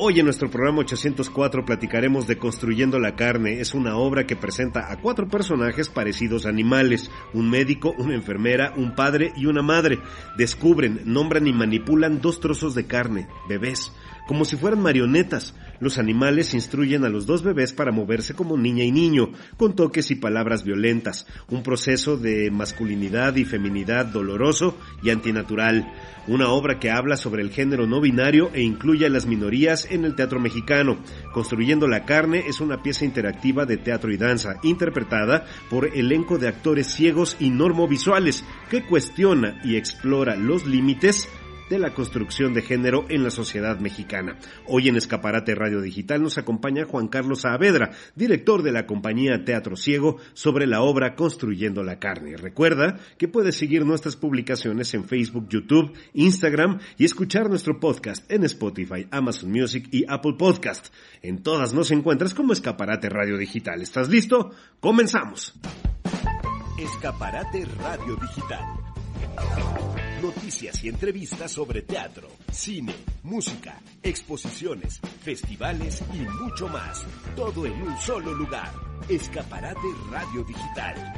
Hoy en nuestro programa 804 platicaremos de Construyendo la Carne. Es una obra que presenta a cuatro personajes parecidos a animales. Un médico, una enfermera, un padre y una madre. Descubren, nombran y manipulan dos trozos de carne, bebés como si fueran marionetas. Los animales instruyen a los dos bebés para moverse como niña y niño, con toques y palabras violentas, un proceso de masculinidad y feminidad doloroso y antinatural, una obra que habla sobre el género no binario e incluye a las minorías en el teatro mexicano. Construyendo la carne es una pieza interactiva de teatro y danza, interpretada por elenco de actores ciegos y normovisuales, que cuestiona y explora los límites de la construcción de género en la sociedad mexicana. Hoy en Escaparate Radio Digital nos acompaña Juan Carlos Saavedra, director de la compañía Teatro Ciego, sobre la obra Construyendo la Carne. Recuerda que puedes seguir nuestras publicaciones en Facebook, YouTube, Instagram y escuchar nuestro podcast en Spotify, Amazon Music y Apple Podcast. En todas nos encuentras como Escaparate Radio Digital. ¿Estás listo? Comenzamos. Escaparate Radio Digital Noticias y entrevistas sobre teatro, cine, música, exposiciones, festivales y mucho más. Todo en un solo lugar. Escaparate Radio Digital.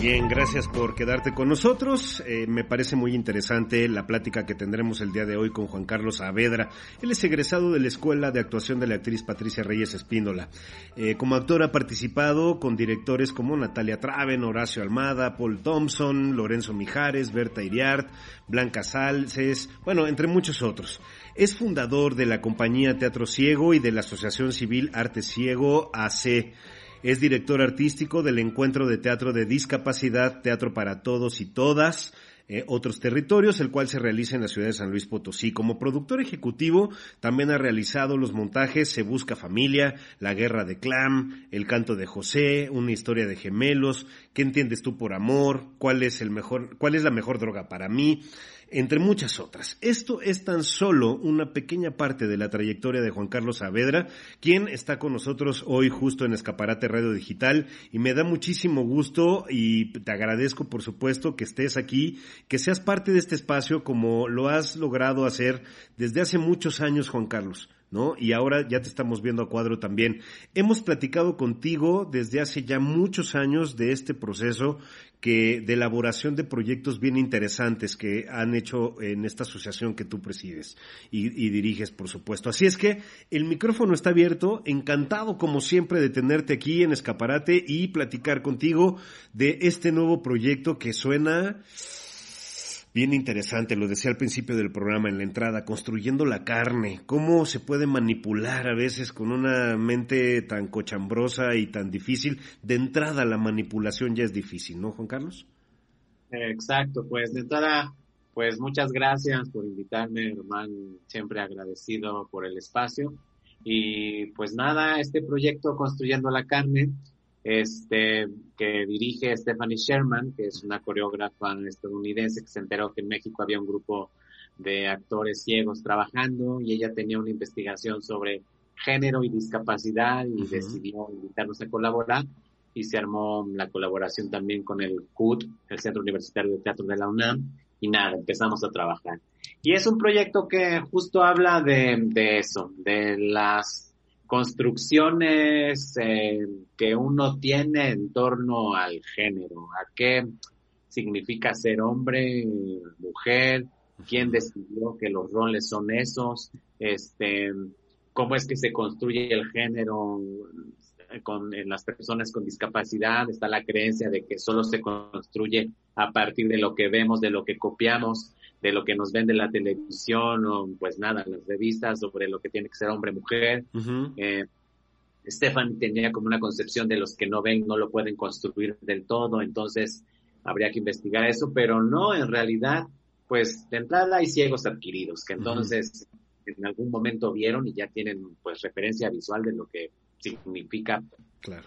Bien, gracias por quedarte con nosotros. Eh, me parece muy interesante la plática que tendremos el día de hoy con Juan Carlos Saavedra. Él es egresado de la Escuela de Actuación de la actriz Patricia Reyes Espíndola. Eh, como actor ha participado con directores como Natalia Traven, Horacio Almada, Paul Thompson, Lorenzo Mijares, Berta Iriart, Blanca Salces, bueno, entre muchos otros. Es fundador de la compañía Teatro Ciego y de la Asociación Civil Arte Ciego AC. Es director artístico del Encuentro de Teatro de Discapacidad, Teatro para Todos y Todas, eh, otros territorios, el cual se realiza en la ciudad de San Luis Potosí. Como productor ejecutivo, también ha realizado los montajes Se Busca Familia, La Guerra de Clam, El Canto de José, Una Historia de Gemelos, ¿Qué entiendes tú por amor? ¿Cuál es el mejor, cuál es la mejor droga para mí? Entre muchas otras. Esto es tan solo una pequeña parte de la trayectoria de Juan Carlos Saavedra, quien está con nosotros hoy justo en Escaparate Radio Digital y me da muchísimo gusto y te agradezco por supuesto que estés aquí, que seas parte de este espacio como lo has logrado hacer desde hace muchos años, Juan Carlos. ¿No? Y ahora ya te estamos viendo a cuadro también. Hemos platicado contigo desde hace ya muchos años de este proceso que de elaboración de proyectos bien interesantes que han hecho en esta asociación que tú presides y, diriges, por supuesto. Así es que el micrófono está abierto, encantado como siempre de tenerte aquí en Escaparate y platicar contigo de este nuevo proyecto que suena bien interesante, lo decía al principio del programa en la entrada, construyendo la carne, cómo se puede manipular a veces con una mente tan cochambrosa y tan difícil. De entrada la manipulación ya es difícil, ¿no, Juan Carlos? Exacto, pues de entrada, pues muchas gracias por invitarme, Román, siempre agradecido por el espacio. Y pues nada, este proyecto Construyendo la Carne este, que dirige Stephanie Sherman, que es una coreógrafa estadounidense que se enteró que en México había un grupo de actores ciegos trabajando y ella tenía una investigación sobre género y discapacidad y decidió invitarnos a colaborar y se armó la colaboración también con el CUT, el Centro Universitario de Teatro de la UNAM, y nada, empezamos a trabajar. Y es un proyecto que justo habla de, de eso, de las construcciones eh, que uno tiene en torno al género, a qué significa ser hombre, mujer, quién decidió que los roles son esos, este, cómo es que se construye el género con, en las personas con discapacidad, está la creencia de que solo se construye a partir de lo que vemos, de lo que copiamos, de lo que nos vende la televisión o pues nada, las revistas sobre lo que tiene que ser hombre-mujer. Eh, Stefan tenía como una concepción de los que no ven no lo pueden construir del todo, entonces habría que investigar eso, pero no, en realidad, pues de entrada hay ciegos adquiridos, que entonces en algún momento vieron y ya tienen pues referencia visual de lo que significa,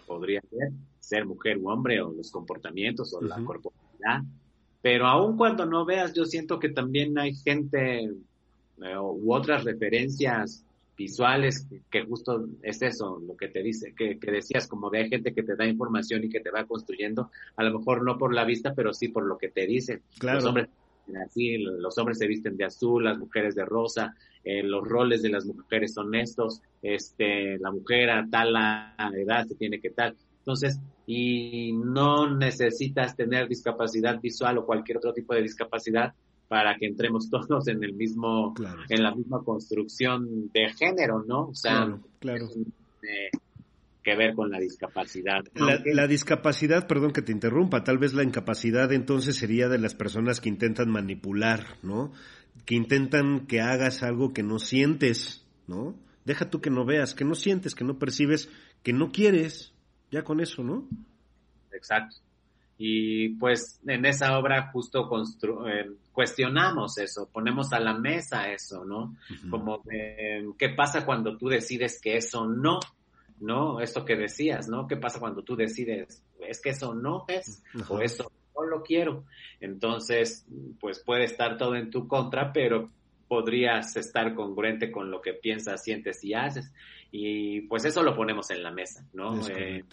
podría ser, ser mujer u hombre o los comportamientos o la corporalidad pero aun cuando no veas, yo siento que también hay gente eh, u otras referencias visuales que, justo es eso, lo que te dice, que, decías, como de hay gente que te da información y que te va construyendo, a lo mejor no por la vista, pero sí por lo que te dice. Claro. Los hombres así, los hombres se visten de azul, las mujeres de rosa, eh, los roles de las mujeres son estos, este, la mujer a tal edad se tiene que tal. Entonces, y no necesitas tener discapacidad visual o cualquier otro tipo de discapacidad para que entremos todos en el mismo, en la misma construcción de género, ¿no? O sea, claro, que ver con la discapacidad. La, discapacidad, perdón que te interrumpa, tal vez la incapacidad entonces sería de las personas que intentan manipular, ¿no? Que intentan que hagas algo que no sientes, ¿no? Deja tú que no veas, que no sientes, que no percibes, que no quieres, ya con eso, ¿no? Exacto. Y pues en esa obra justo eh, cuestionamos eso, ponemos a la mesa eso, ¿no? Como, ¿qué pasa cuando tú decides que eso no? ¿no? Esto que decías, ¿no? ¿Qué pasa cuando tú decides, es que eso no es o eso no lo quiero? Entonces, pues puede estar todo en tu contra, pero podrías estar congruente con lo que piensas, sientes y haces. Y pues eso lo ponemos en la mesa, ¿no? Eh,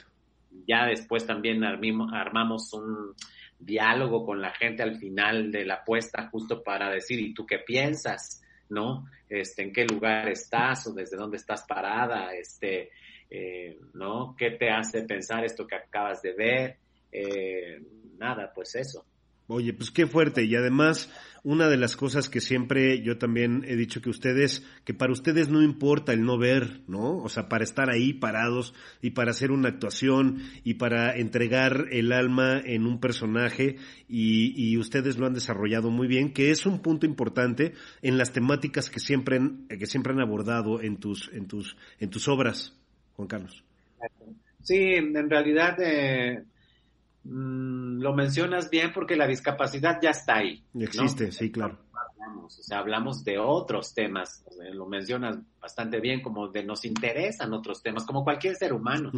ya después también armamos un diálogo con la gente al final de la apuesta justo para decir, ¿y tú qué piensas? ¿No? Este, ¿En qué lugar estás o desde dónde estás parada? Este, eh, ¿no? ¿Qué te hace pensar esto que acabas de ver? Eh, nada, pues eso. Oye, pues qué fuerte. Y además, una de las cosas que siempre yo también he dicho que ustedes, que para ustedes no importa el no ver, ¿no? O sea, para estar ahí parados y para hacer una actuación y para entregar el alma en un personaje y, ustedes lo han desarrollado muy bien, que es un punto importante en las temáticas que siempre, que siempre han abordado en tus, en tus, en tus obras. Juan Carlos. Sí, en realidad eh, mm, lo mencionas bien porque la discapacidad ya está ahí. Existe, sí, claro. Hablamos, o sea, hablamos de otros temas, lo mencionas bastante bien, como de nos interesan otros temas, como cualquier ser humano.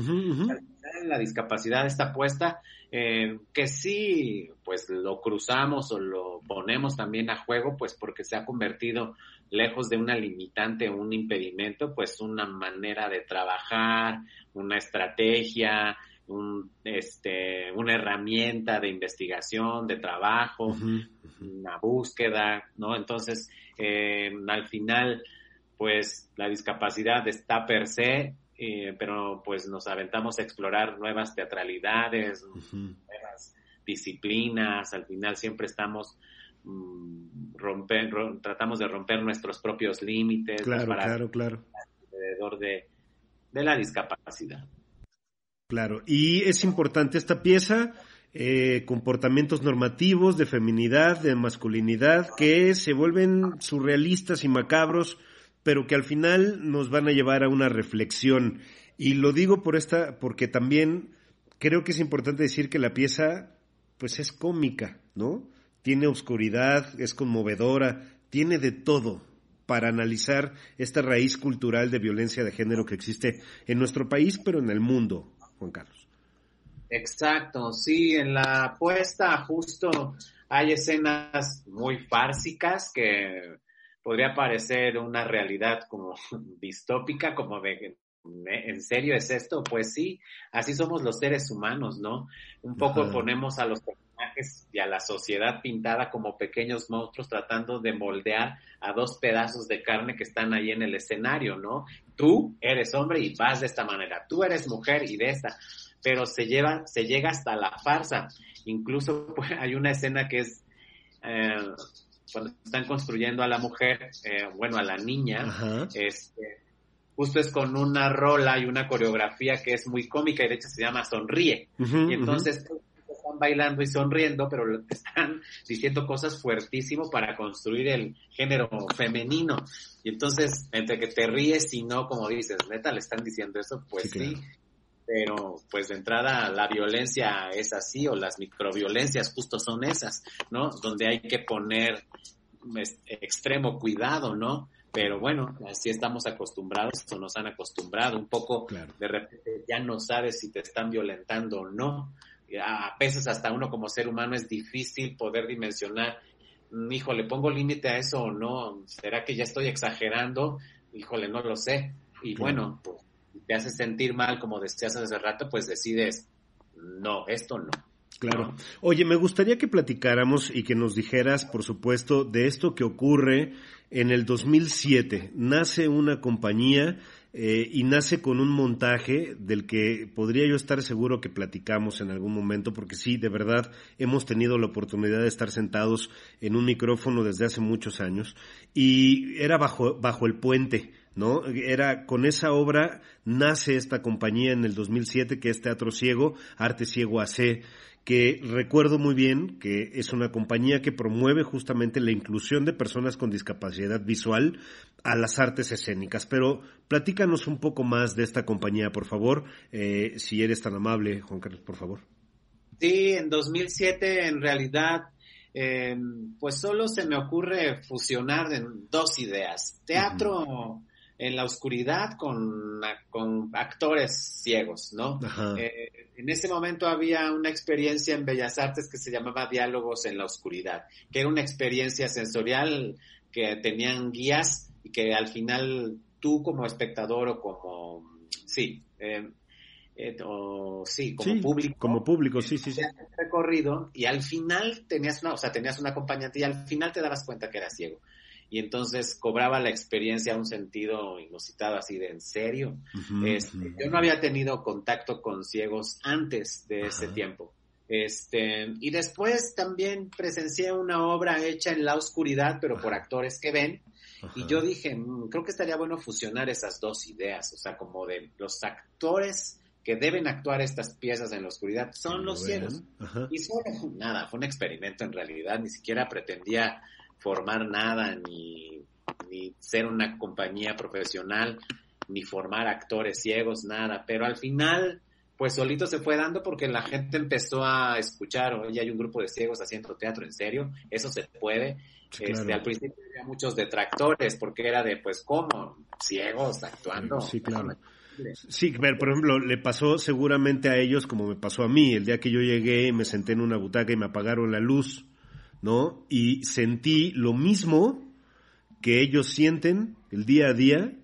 La discapacidad está puesta, eh, que sí, pues lo cruzamos o lo ponemos también a juego, pues porque se ha convertido lejos de una limitante o un impedimento, pues una manera de trabajar, una estrategia, un, este, una herramienta de investigación, de trabajo, una búsqueda, ¿no? Entonces, eh, al final, pues la discapacidad está per se, eh, pero pues nos aventamos a explorar nuevas teatralidades, nuevas disciplinas, al final siempre estamos Mm, romper, tratamos de romper nuestros propios límites claro, claro, claro. alrededor de, de, la discapacidad. Claro, y es importante esta pieza, eh, comportamientos normativos de feminidad, de masculinidad, que se vuelven surrealistas y macabros, pero que al final nos van a llevar a una reflexión. Y lo digo por esta, porque también creo que es importante decir que la pieza, pues es cómica, ¿no? tiene oscuridad, es conmovedora, tiene de todo para analizar esta raíz cultural de violencia de género que existe en nuestro país, pero en el mundo, Juan Carlos. Exacto, sí, en la apuesta justo hay escenas muy fársicas que podría parecer una realidad como distópica, como de ¿en serio es esto? Pues sí, así somos los seres humanos, ¿no? Un poco ponemos a los y a la sociedad pintada como pequeños monstruos tratando de moldear a dos pedazos de carne que están ahí en el escenario, ¿no? Tú eres hombre y vas de esta manera, tú eres mujer y de esta, pero se lleva, se llega hasta la farsa. Incluso pues, hay una escena que es eh, cuando están construyendo a la mujer, eh, bueno, a la niña, este, justo es con una rola y una coreografía que es muy cómica y de hecho se llama Sonríe. y entonces bailando y sonriendo, pero están diciendo cosas fuertísimo para construir el género femenino. Y entonces, entre que te ríes y no, como dices, neta, le están diciendo eso, pues sí. Pero, pues de entrada, la violencia es así, o las microviolencias justo son esas, ¿no? Donde hay que poner extremo cuidado, ¿no? Pero bueno, así estamos acostumbrados o nos han acostumbrado un poco, de repente ya no sabes si te están violentando o no a veces hasta uno como ser humano es difícil poder dimensionar, mm, híjole, ¿pongo límite a eso o no? ¿Será que ya estoy exagerando? Híjole, no lo sé. Y bueno, pues, te hace sentir mal, como decías hace rato, pues decides, no, esto no. Claro. Oye, me gustaría que platicáramos y que nos dijeras, por supuesto, de esto que ocurre en el 2007. Nace una compañía eh, y nace con un montaje del que podría yo estar seguro que platicamos en algún momento, porque sí, de verdad, hemos tenido la oportunidad de estar sentados en un micrófono desde hace muchos años y era bajo, bajo el puente. ¿no? Era con esa obra nace esta compañía en el 2007 que es Teatro Ciego, Arte Ciego AC, que recuerdo muy bien que es una compañía que promueve justamente la inclusión de personas con discapacidad visual a las artes escénicas. Pero platícanos un poco más de esta compañía, por favor, eh, si eres tan amable, Juan Carlos, por favor. Sí, en 2007 en realidad eh, pues solo se me ocurre fusionar dos ideas, teatro en la oscuridad con, con actores ciegos, ¿no? Eh, en ese momento había una experiencia en Bellas Artes que se llamaba Diálogos en la Oscuridad, que era una experiencia sensorial que tenían guías y que al final tú como espectador o como, sí, eh, eh, o sí, como público. Como público, sí, sí, sí. Recorrido y al final tenías una, o sea, tenías un acompañante y al final te dabas cuenta que era ciego y entonces cobraba la experiencia un sentido inusitado así de en serio. Este, yo no había tenido contacto con ciegos antes de ese tiempo. Este, y después también presencié una obra hecha en la oscuridad, pero por actores que ven. Y yo dije, mm, creo que estaría bueno fusionar esas dos ideas, o sea, como de los actores que deben actuar estas piezas en la oscuridad son los ciegos. Y solo nada, fue un experimento en realidad, ni siquiera pretendía formar nada, ni, ni ser una compañía profesional, ni formar actores ciegos, nada. Pero al final, pues solito se fue dando porque la gente empezó a escuchar, oye, hay un grupo de ciegos haciendo teatro, ¿en serio? Eso se puede. este, Al principio había muchos detractores porque era de, pues, ¿cómo? Ciegos actuando. Sí, claro. Sí, pero por ejemplo, le pasó seguramente a ellos como me pasó a mí. El día que yo llegué, me senté en una butaca y me apagaron la luz. ¿No? Y sentí lo mismo que ellos sienten el día a día,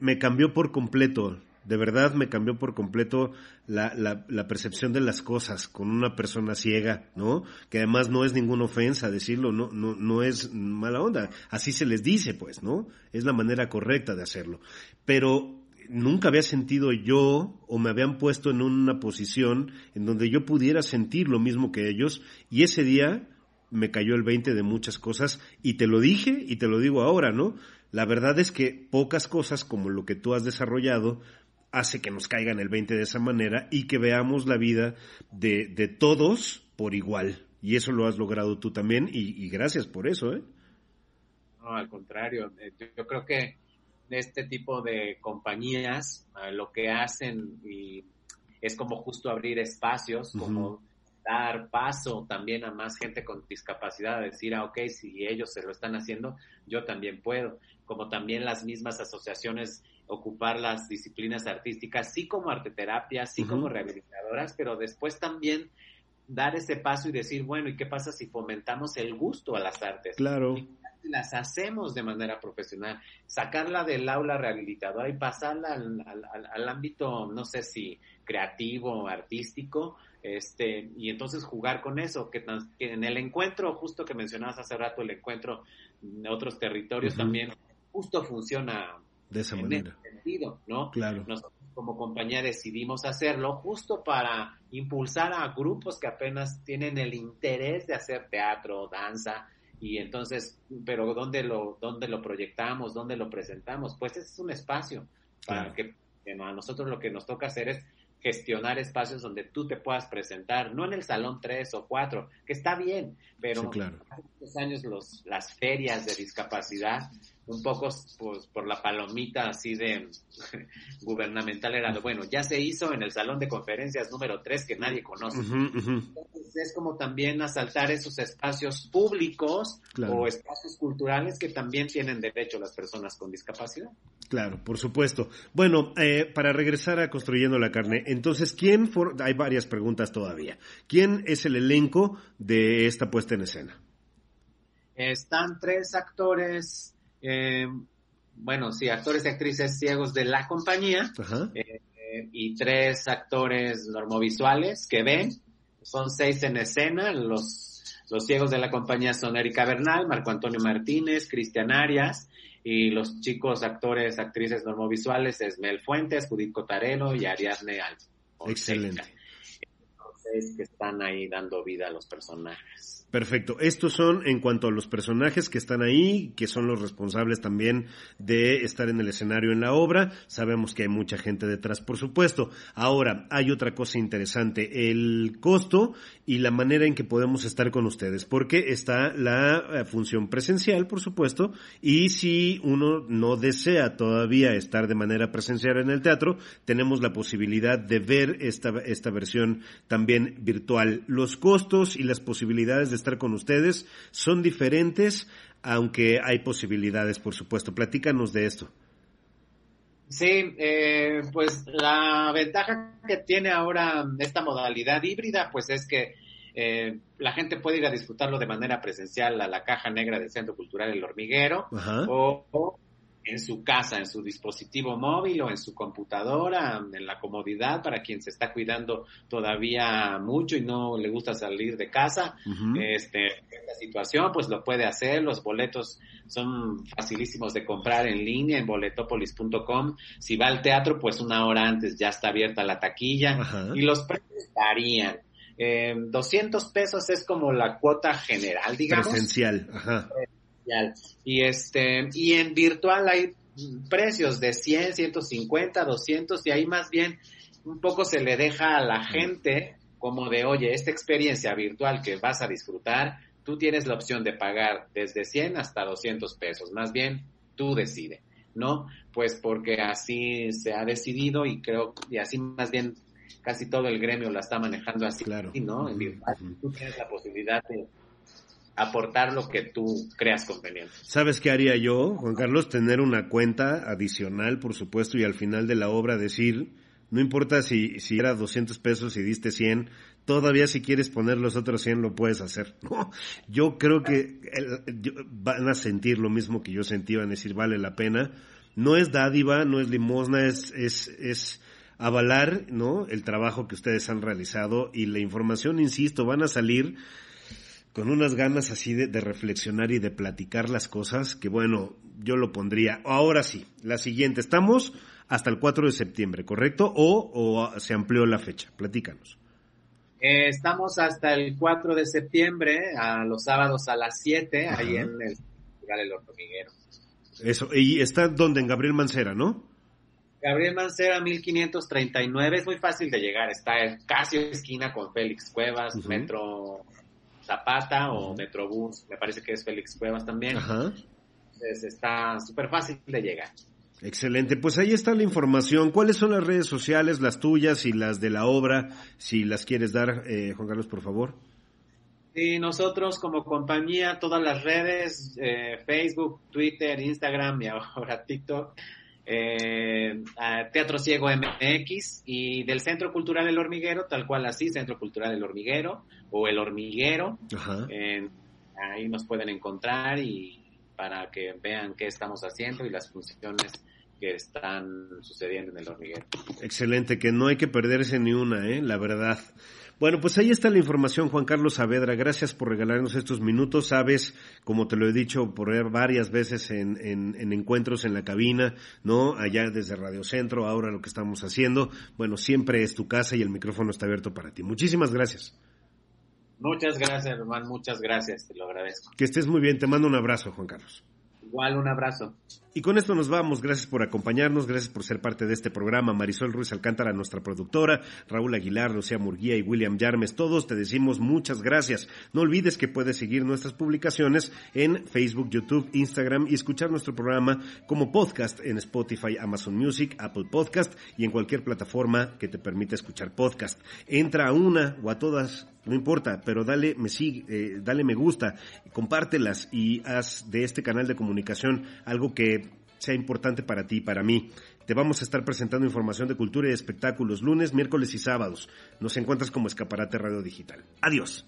me cambió por completo, de verdad me cambió por completo la, la, percepción de las cosas con una persona ciega, ¿no? Que además no es ninguna ofensa decirlo, no, no, no es mala onda, así se les dice, pues, ¿no? Es la manera correcta de hacerlo. Pero nunca había sentido yo o me habían puesto en una posición en donde yo pudiera sentir lo mismo que ellos y ese día me cayó el 20 de muchas cosas y te lo dije y te lo digo ahora, ¿no? La verdad es que pocas cosas como lo que tú has desarrollado hace que nos caigan el 20 de esa manera y que veamos la vida de, de todos por igual. Y eso lo has logrado tú también y, gracias por eso, ¿eh? No, al contrario, eh, yo creo que este tipo de compañías eh, lo que hacen y es como justo abrir espacios, como dar paso también a más gente con discapacidad, a decir, ah, ok, si ellos se lo están haciendo, yo también puedo. Como también las mismas asociaciones ocupar las disciplinas artísticas, sí como arteterapia, sí como rehabilitadoras, pero después también dar ese paso y decir, bueno, ¿y qué pasa si fomentamos el gusto a las artes? Claro. Las hacemos de manera profesional, sacarla del aula rehabilitadora y pasarla al, al ámbito, no sé si creativo, artístico, este, y entonces jugar con eso, que, en el encuentro, justo que mencionabas hace rato, el encuentro de otros territorios también, justo funciona de esa manera. Ese sentido, ¿no? Claro. Nosotros como compañía decidimos hacerlo justo para impulsar a grupos que apenas tienen el interés de hacer teatro, danza, y entonces, pero ¿dónde lo, dónde lo proyectamos? ¿Dónde lo presentamos? Pues ese es un espacio para que a nosotros lo que nos toca hacer es gestionar espacios donde tú te puedas presentar, no en el salón 3 o 4, que está bien, pero hace muchos años los, las ferias de discapacidad un poco pues, por la palomita así de gubernamental era, bueno, ya se hizo en el salón de conferencias número 3 que nadie conoce. Entonces es como también asaltar esos espacios públicos o espacios culturales que también tienen derecho las personas con discapacidad. Claro, por supuesto. Bueno, eh, para regresar a Construyendo la Carne, entonces, ¿quién, hay varias preguntas todavía, ¿quién es el elenco de esta puesta en escena? Están tres actores eh, bueno, sí, actores y actrices ciegos de la compañía eh, y tres actores normovisuales que ven. son seis en escena, los, los ciegos de la compañía son Erika Bernal, Marco Antonio Martínez, Cristian Arias, y los chicos actores, actrices normovisuales es Mel Fuentes, Judith Cotarelo y Ariadne Alves. Excelente. Entonces, que están ahí dando vida a los personajes. Perfecto. Estos son en cuanto a los personajes que están ahí, que son los responsables también de estar en el escenario en la obra. Sabemos que hay mucha gente detrás, por supuesto. Ahora, hay otra cosa interesante, el costo y la manera en que podemos estar con ustedes, porque está la eh, función presencial, por supuesto, y si uno no desea todavía estar de manera presencial en el teatro, tenemos la posibilidad de ver esta, esta versión también virtual. Los costos y las posibilidades de estar con ustedes son diferentes, aunque hay posibilidades, por supuesto. Platícanos de esto. Sí, eh, pues la ventaja que tiene ahora esta modalidad híbrida, pues es que eh, la gente puede ir a disfrutarlo de manera presencial a la caja negra del Centro Cultural El Hormiguero o, en su casa, en su dispositivo móvil o en su computadora, en la comodidad para quien se está cuidando todavía mucho y no le gusta salir de casa. Este, la situación, pues lo puede hacer. Los boletos son facilísimos de comprar en línea en boletopolis.com. Si va al teatro, pues una hora antes ya está abierta la taquilla y los precios varían. 200 pesos es como la cuota general, digamos. Presencial, ajá. Y este, y en virtual hay precios de 100, 150, 200 y ahí más bien un poco se le deja a la gente como de, oye, esta experiencia virtual que vas a disfrutar, tú tienes la opción de pagar desde 100 hasta 200 pesos, más bien tú decide, ¿no? Pues porque así se ha decidido y creo, y así más bien casi todo el gremio la está manejando así, claro. ¿no? En virtual, tú tienes la posibilidad de aportar lo que tú creas conveniente. ¿Sabes qué haría yo, Juan Carlos? Tener una cuenta adicional, por supuesto, y al final de la obra decir, no importa si, si era 200 pesos y diste 100, todavía si quieres poner los otros 100 lo puedes hacer. yo creo que van a sentir lo mismo que yo sentí, van a decir, vale la pena. No es dádiva, no es limosna, es, es, es avalar, ¿no? El trabajo que ustedes han realizado y la información, insisto, van a salir con unas ganas así de, reflexionar y de platicar las cosas, que bueno, yo lo pondría. Ahora sí, la siguiente, estamos hasta el 4 de septiembre, ¿correcto? ¿O, se amplió la fecha? Platícanos. Eh, estamos hasta el 4 de septiembre, a los sábados a las 7, ahí en el Festival El Hormiguero. Eso, y está donde en Gabriel Mancera, ¿no? Gabriel Mancera 1539, es muy fácil de llegar, está casi esquina con Félix Cuevas, Metro Zapata o Metrobús, me parece que es Félix Cuevas también. Entonces está súper fácil de llegar. Excelente, pues ahí está la información. ¿Cuáles son las redes sociales, las tuyas y las de la obra? Si las quieres dar, eh, Juan Carlos, por favor. Sí, nosotros como compañía, todas las redes, eh, Facebook, Twitter, Instagram y ahora TikTok, eh, Teatro Ciego MX y del Centro Cultural El Hormiguero, tal cual así, Centro Cultural El Hormiguero o El Hormiguero. ahí nos pueden encontrar y para que vean qué estamos haciendo y las funciones que están sucediendo en el hormiguero. Excelente, que no hay que perderse ni una, ¿eh? la verdad. Bueno, pues ahí está la información, Juan Carlos Saavedra. Gracias por regalarnos estos minutos. Sabes, como te lo he dicho por varias veces en, en, encuentros en la cabina, ¿no? Allá desde Radio Centro, ahora lo que estamos haciendo. Bueno, siempre es tu casa y el micrófono está abierto para ti. Muchísimas gracias. Muchas gracias, hermano. Muchas gracias. Te lo agradezco. Que estés muy bien. Te mando un abrazo, Juan Carlos. Igual, un abrazo. Y con esto nos vamos. Gracias por acompañarnos, gracias por ser parte de este programa. Marisol Ruiz Alcántara, nuestra productora, Raúl Aguilar, Lucía Murguía y William Yarmes, todos te decimos muchas gracias. No olvides que puedes seguir nuestras publicaciones en Facebook, YouTube, Instagram y escuchar nuestro programa como podcast en Spotify, Amazon Music, Apple Podcast y en cualquier plataforma que te permita escuchar podcast. Entra a una o a todas no importa, pero dale me sigue, eh, dale me gusta, compártelas y haz de este canal de comunicación algo que sea importante para ti y para mí. Te vamos a estar presentando información de cultura y espectáculos lunes, miércoles y sábados. Nos encuentras como Escaparate Radio Digital. Adiós.